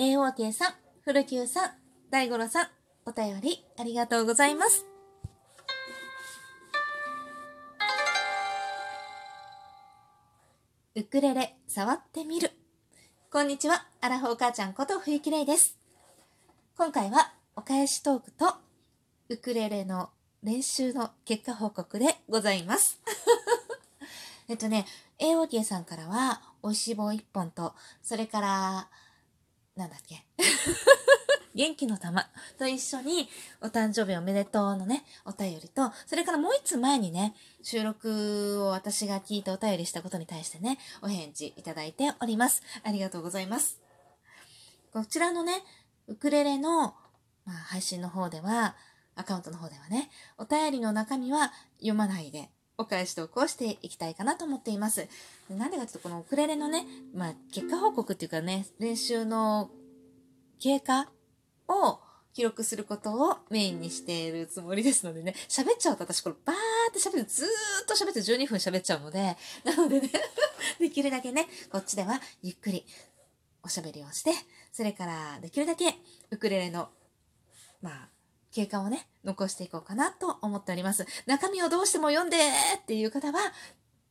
AOK さん、古久さん、大五郎さん、お便りありがとうございます。ウクレレ触ってみる。こんにちは、アラフォー母ちゃんこと冬木玲です。今回はお返しトークとウクレレの練習の結果報告でございます。えっとね、AOK さんからは、おいしい棒1本と、それから、なんだっけ？元気の玉と一緒に、お誕生日おめでとうのね、お便りと、それからもう一つ前にね、収録を私が聞いてお便りしたことに対してね、お返事いただいております。ありがとうございます。こちらのね、ウクレレの、まあ、配信の方では、アカウントの方ではね、お便りの中身は読まないで、お返し投稿していきたいかなと思っています。なんでかというと、このウクレレのね、まあ、結果報告っていうかね、練習の経過を記録することをメインにしているつもりですのでね、喋っちゃうと私これバーって喋る、ずーっと喋って12分喋っちゃうので、なのでね、できるだけね、こっちではゆっくりおしゃべりをして、それからできるだけウクレレの、まあ、経過をね、残していこうかなと思っております。中身をどうしても読んでっていう方は、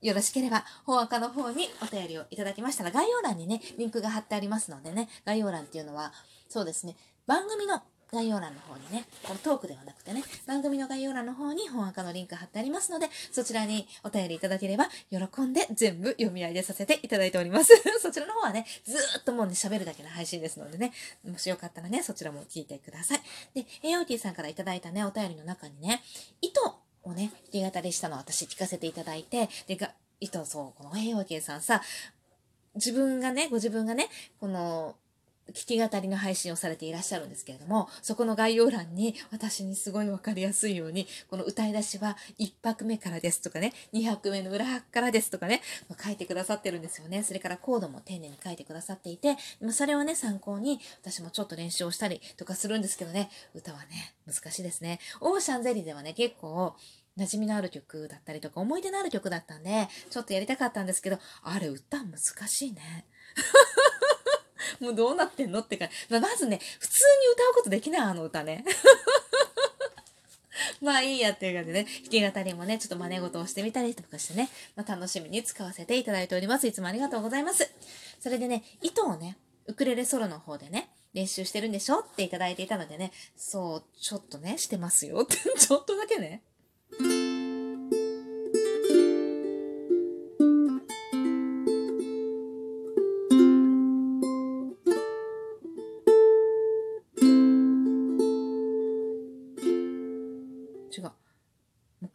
よろしければ、本赤の方にお便りをいただきましたら、概要欄にね、リンクが貼ってありますのでね、概要欄っていうのは、そうですね、番組の概要欄の方にね、このトークではなくてね、番組の概要欄の方に本赤のリンク貼ってありますので、そちらにお便りいただければ、喜んで全部読み上げさせていただいております。そちらの方はね、ずーっともうね、喋るだけの配信ですのでね、もしよかったらね、そちらも聞いてください。で、AOT さんからいただいたね、お便りの中にね、糸をね、弾き語りしたのを私聞かせていただいて、で、が糸、そう、この AOT さんさ、自分がね、ご自分がね、この、聞き語りの配信をされていらっしゃるんですけれども、そこの概要欄に私にすごいわかりやすいように、この歌い出しは1拍目からですとかね、2拍目の裏拍からですとかね、書いてくださってるんですよね。それからコードも丁寧に書いてくださっていて、それをね、参考に私もちょっと練習をしたりとかするんですけどね、歌はね、難しいですね。オーシャンゼリーではね、結構、馴染みのある曲だったりとか、思い出のある曲だったんで、ちょっとやりたかったんですけど、あれ歌難しいね。もうどうなってんのってか、ま、まずね、普通に歌うことできない、あの歌ね。まあいいやっていう感じでね、弾き語りもね、ちょっと真似事をしてみたりとかしてね、まあ楽しみに使わせていただいております。いつもありがとうございます。それでね、糸をね、ウクレレソロの方でね、練習してるんでしょっていただいていたのでね、そう、ちょっとね、してますよって、ちょっとだけね。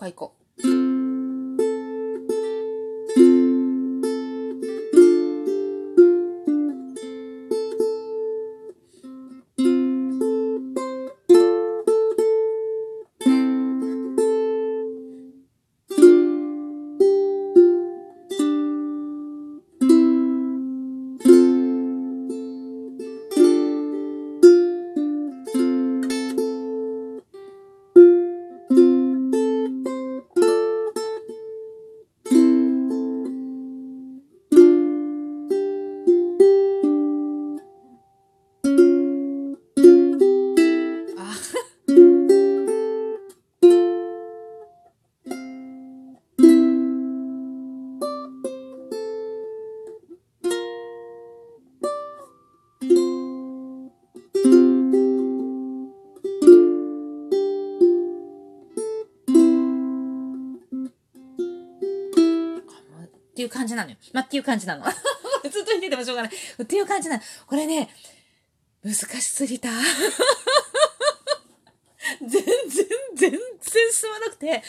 う一回行こう。っていう感じなのよ。まあ、っていう感じなの。ずっと言っててもしょうがない。っていう感じなの。これね、難しすぎた。全然、全然進まなくて、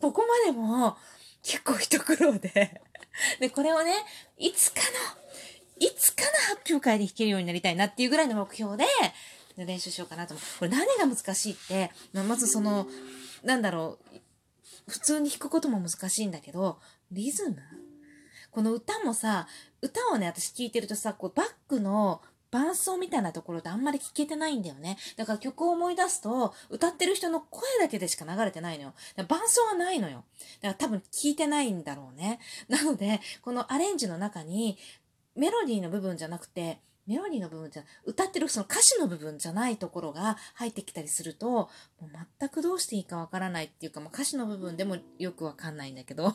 ここまでも結構一苦労で。で、これをね、いつかの、いつかの発表会で弾けるようになりたいなっていうぐらいの目標で、で練習しようかなと思う。これ何が難しいって、まあまずその、なんだろう、普通に弾くことも難しいんだけど、リズムこの歌もさ、歌をね、私聞いてるとさ、こうバックの伴奏みたいなところであんまり聞けてないんだよね。だから曲を思い出すと、歌ってる人の声だけでしか流れてないのよ。だから伴奏はないのよ。だから多分聞いてないんだろうね。なので、このアレンジの中に、メロディーの部分じゃなくて、メロディーの部分じゃ、歌ってるその歌詞の部分じゃないところが入ってきたりすると、もう全くどうしていいかわからないっていうか、まあ、歌詞の部分でもよくわかんないんだけど。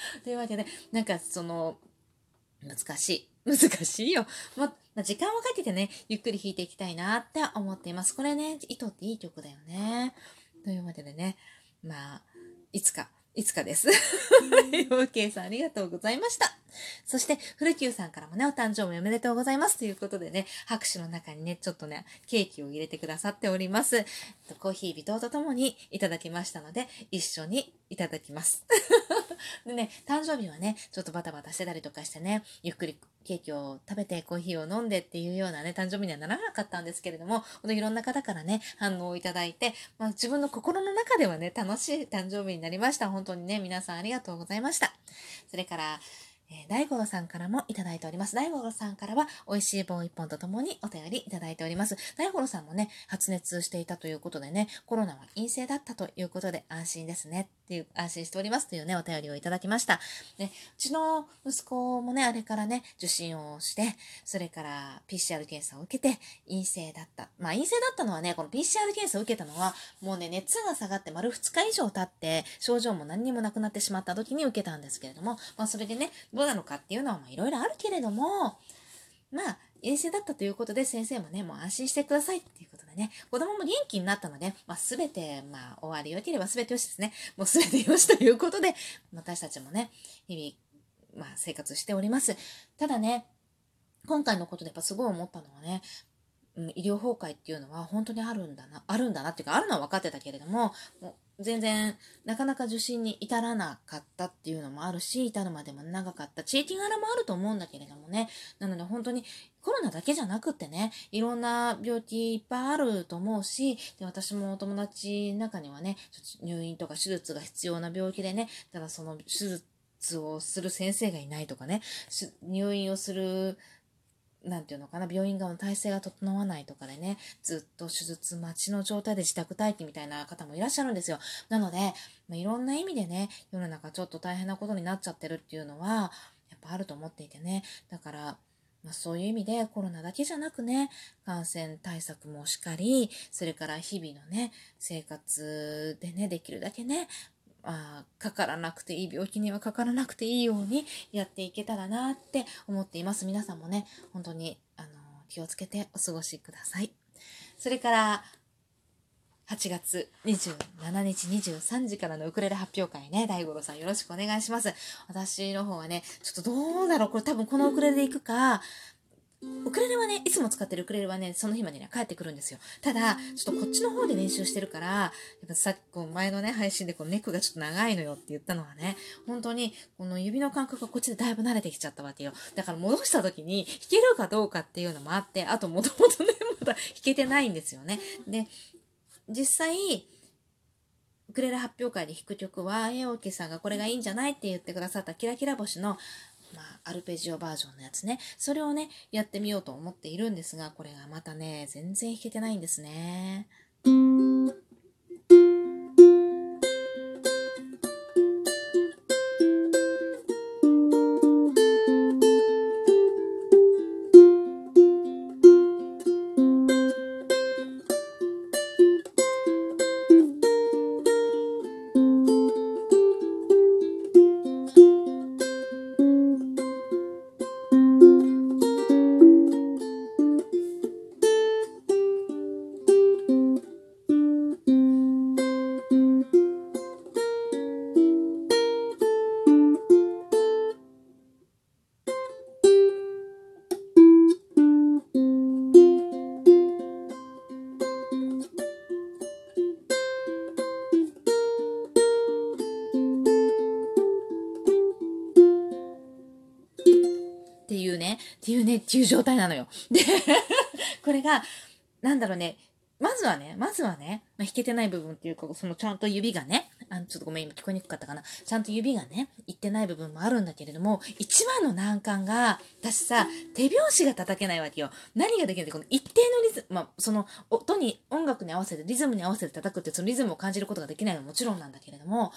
というわけで、なんかその、難しい。難しいよ。まあ、時間をかけてね、ゆっくり弾いていきたいなって思っています。これね、糸っていい曲だよね。というわけでね、まあ、いつかいつかです。OK さんありがとうございました。そして、古久さんからもね、お誕生日おめでとうございます。ということでね、拍手の中にね、ちょっとね、ケーキを入れてくださっております。コーヒー微糖とともにいただきましたので、一緒にいただきます。でね、誕生日はね、ちょっとバタバタしてたりとかしてね、ゆっくりケーキを食べてコーヒーを飲んでっていうようなね、誕生日にはならなかったんですけれども、このいろんな方からね、反応をいただいて、まあ、自分の心の中ではね、楽しい誕生日になりました。本当にね、皆さんありがとうございました。それから、えー、大五郎さんからもいただいております。大五郎さんからは、美味しい棒一本とともにお便りいただいております。大五郎さんもね、発熱していたということでね、コロナは陰性だったということで安心ですねっていう、安心しておりますというね、お便りをいただきました。で、うちの息子もね、あれからね、受診をして、それから PCR 検査を受けて陰性だった。まあ陰性だったのはね、この PCR 検査を受けたのは、もうね、熱が下がって丸2日以上経って、症状も何にもなくなってしまった時に受けたんですけれども、まあそれでね、どうなのかっていうのはいろいろあるけれども、まあ、陰性だったということで先生もね、もう安心してくださいっていうことでね、子供も元気になったので、まあ、すべて、まあ、終わり良ければすべてよしですね。もうすべてよしということで、私たちもね、日々、まあ、生活しております。ただね、今回のことでやっぱすごい思ったのはね、うん、医療崩壊っていうのは本当にあるんだな、あるんだなっていうか、あるのは分かってたけれども、も全然なかなか受診に至らなかったっていうのもあるし、至るまでも長かった。地域柄もあると思うんだけれどもね。なので本当にコロナだけじゃなくってね、いろんな病気いっぱいあると思うし、で私もお友達の中にはね、入院とか手術が必要な病気でね、ただその手術をする先生がいないとかね、入院をするなんていうのかな、病院側の体制が整わないとかでね、ずっと手術待ちの状態で自宅待機みたいな方もいらっしゃるんですよ。なので、まあ、いろんな意味でね、世の中ちょっと大変なことになっちゃってるっていうのは、やっぱあると思っていてね。だから、まあ、そういう意味でコロナだけじゃなくね、感染対策もしっかり、それから日々のね、生活でね、できるだけね、あかからなくていい病気にはかからなくていいようにやっていけたらなって思っています。皆さんもね、本当にあの気をつけてお過ごしください。それから8月27日23時からのウクレレ発表会ね、大五郎さんよろしくお願いします。私の方はね、ちょっとどうだろうこれ多分このウクレレで行くか、ウクレレはね、いつも使ってるウクレレはね、その日までには帰ってくるんですよ。ただ、ちょっとこっちの方で練習してるから、やっぱさっき、こう前のね、配信でこのネックがちょっと長いのよって言ったのはね、本当に、この指の感覚がこっちでだいぶ慣れてきちゃったわけよ。だから戻した時に弾けるかどうかっていうのもあって、あともともとね、まだ弾けてないんですよね。で、実際、ウクレレ発表会で弾く曲は、えおけさんがこれがいいんじゃない？って言ってくださったキラキラ星のまあ、アルペジオバージョンのやつね。それをね、やってみようと思っているんですが、これがまたね、全然弾けてないんですね。っていうね、っていう状態なのよ。で、これが、なんだろうね、まずはね、まずはね、まあ、弾けてない部分っていうか、そのちゃんと指がね、あの、ちょっとごめん、今聞こえにくかったかな。ちゃんと指がね、いってない部分もあるんだけれども、一番の難関が、私さ、手拍子が叩けないわけよ。何ができるって、この一定のリズム、まあ、その、音に、音楽に合わせて、リズムに合わせて叩くって、そのリズムを感じることができないのはもちろんなんだけれども、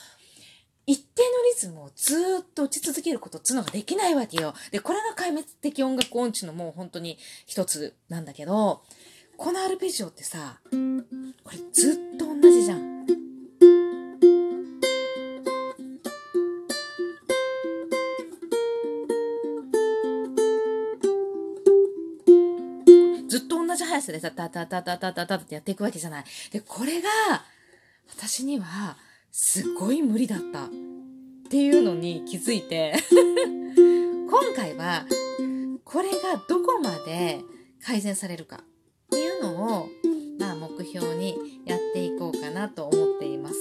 一定のリズムをずーっと打ち続けることっつうのができないわけよ。で、これが壊滅的音楽音痴のもう本当に一つなんだけど、このアルペジオってさ、これずっと同じじゃん。ずっと同じ速さでさ、タタタタタタタってやっていくわけじゃない。で、これが、私には、すごい無理だった。っていうのに気づいて、今回は、これがどこまで改善されるかっていうのを、まあ目標にやっていこうかなと思っています。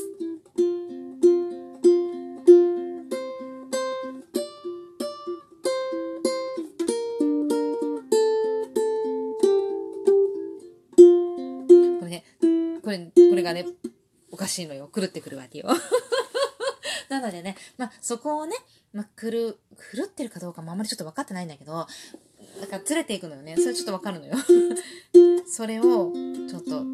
これね、これ、これがね、おかしいのよ。狂ってくるわけよ。なのでね、まあそこをね、まあ狂、狂ってるかどうかもあんまりちょっと分かってないんだけど、だからずれていくのよね。それちょっと分かるのよ。それを、ちょっと、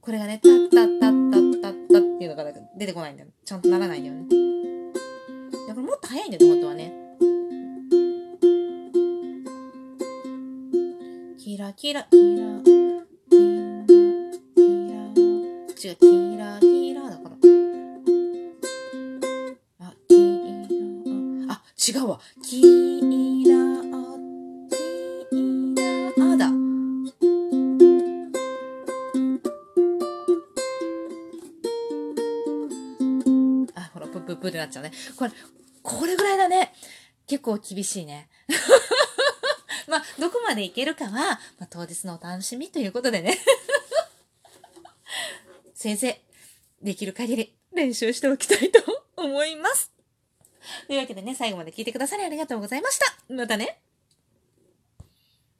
これがね、タッタッタッタッタッタっていうのが出てこないんだよ。ちゃんとならないんだよね。だからもっと早いんだよ、本当はね。キラキラ、キラ、キラ、キラ、違う、キラ、キラプッププってなっちゃうね。これ、これぐらいだね。結構厳しいね。まあ、どこまでいけるかは、まあ、当日のお楽しみということでね。先生、できる限り練習しておきたいと思います。というわけでね、最後まで聞いてくださりありがとうございました。またね。